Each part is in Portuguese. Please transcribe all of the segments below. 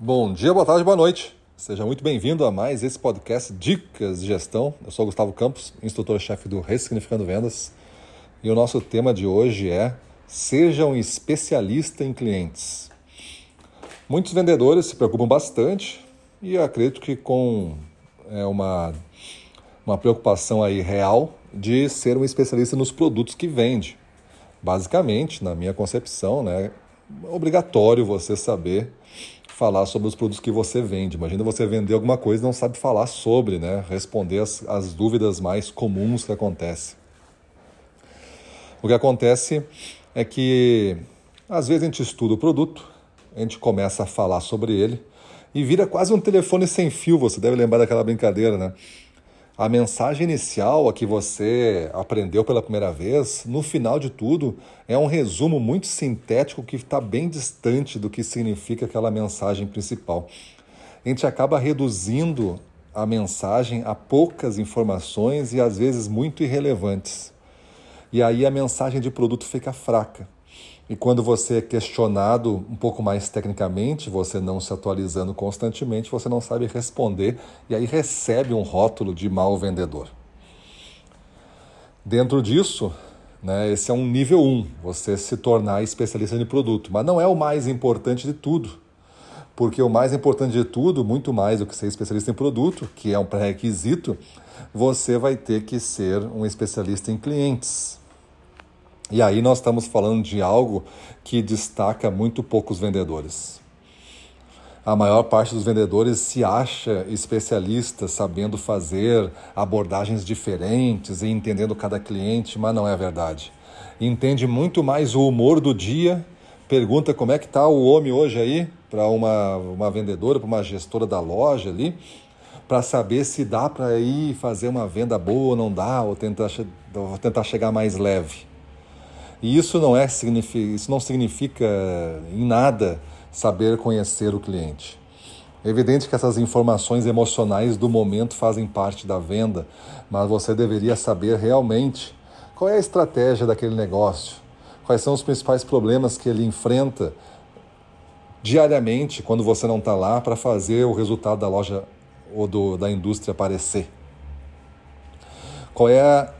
Bom dia, boa tarde, boa noite. Seja muito bem-vindo a mais esse podcast Dicas de Gestão. Eu sou Gustavo Campos, instrutor-chefe do Ressignificando Vendas. E o nosso tema de hoje é Seja um especialista em clientes. Muitos vendedores se preocupam bastante e acredito que com é, uma, uma preocupação aí real de ser um especialista nos produtos que vende. Basicamente, na minha concepção, né, é obrigatório você saber falar sobre os produtos que você vende. Imagina você vender alguma coisa e não sabe falar sobre, né? Responder as, as dúvidas mais comuns que acontecem. O que acontece é que às vezes a gente estuda o produto, a gente começa a falar sobre ele e vira quase um telefone sem fio. Você deve lembrar daquela brincadeira, né? A mensagem inicial, a que você aprendeu pela primeira vez, no final de tudo, é um resumo muito sintético que está bem distante do que significa aquela mensagem principal. A gente acaba reduzindo a mensagem a poucas informações e às vezes muito irrelevantes. E aí a mensagem de produto fica fraca. E quando você é questionado um pouco mais tecnicamente, você não se atualizando constantemente, você não sabe responder e aí recebe um rótulo de mau vendedor. Dentro disso, né, esse é um nível 1, você se tornar especialista em produto. Mas não é o mais importante de tudo. Porque o mais importante de tudo, muito mais do que ser especialista em produto, que é um pré-requisito, você vai ter que ser um especialista em clientes. E aí nós estamos falando de algo que destaca muito poucos vendedores. A maior parte dos vendedores se acha especialista, sabendo fazer abordagens diferentes e entendendo cada cliente, mas não é verdade. Entende muito mais o humor do dia, pergunta como é que está o homem hoje aí, para uma, uma vendedora, para uma gestora da loja ali, para saber se dá para ir fazer uma venda boa ou não dá, ou tentar, tentar chegar mais leve. E isso não, é, isso não significa em nada saber conhecer o cliente. É evidente que essas informações emocionais do momento fazem parte da venda, mas você deveria saber realmente qual é a estratégia daquele negócio, quais são os principais problemas que ele enfrenta diariamente quando você não está lá para fazer o resultado da loja ou do, da indústria aparecer. Qual é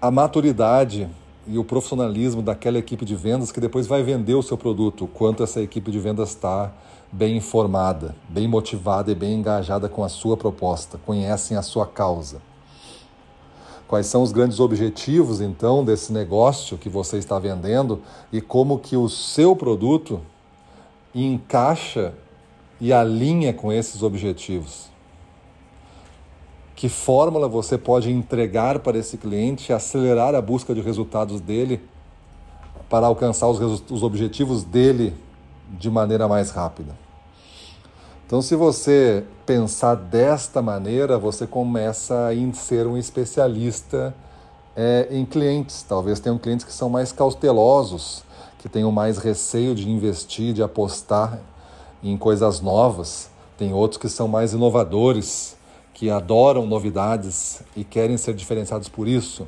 a, maturidade e o profissionalismo daquela equipe de vendas que depois vai vender o seu produto, quanto essa equipe de vendas está bem informada, bem motivada e bem engajada com a sua proposta, conhecem a sua causa. Quais são os grandes objetivos então desse negócio que você está vendendo e como que o seu produto encaixa e alinha com esses objetivos? Que fórmula você pode entregar para esse cliente acelerar a busca de resultados dele para alcançar os, os objetivos dele de maneira mais rápida? Então, se você pensar desta maneira, você começa a ser um especialista é, em clientes. Talvez tenham clientes que são mais cautelosos, que tenham mais receio de investir, de apostar em coisas novas. Tem outros que são mais inovadores, que adoram novidades e querem ser diferenciados por isso.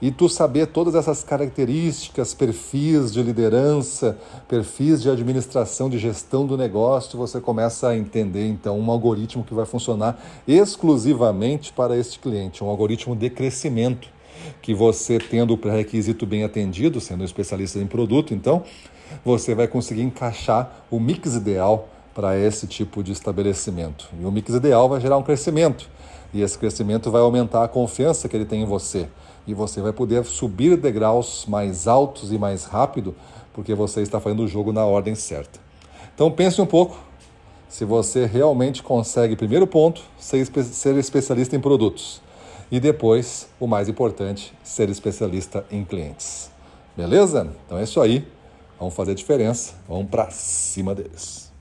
E tu saber todas essas características, perfis de liderança, perfis de administração, de gestão do negócio, você começa a entender então um algoritmo que vai funcionar exclusivamente para este cliente, um algoritmo de crescimento que você tendo o pré-requisito bem atendido, sendo um especialista em produto, então você vai conseguir encaixar o mix ideal para esse tipo de estabelecimento. E o mix ideal vai gerar um crescimento. E esse crescimento vai aumentar a confiança que ele tem em você. E você vai poder subir degraus mais altos e mais rápido, porque você está fazendo o jogo na ordem certa. Então pense um pouco se você realmente consegue, primeiro ponto, ser, ser especialista em produtos. E depois, o mais importante, ser especialista em clientes. Beleza? Então é isso aí. Vamos fazer diferença. Vamos para cima deles.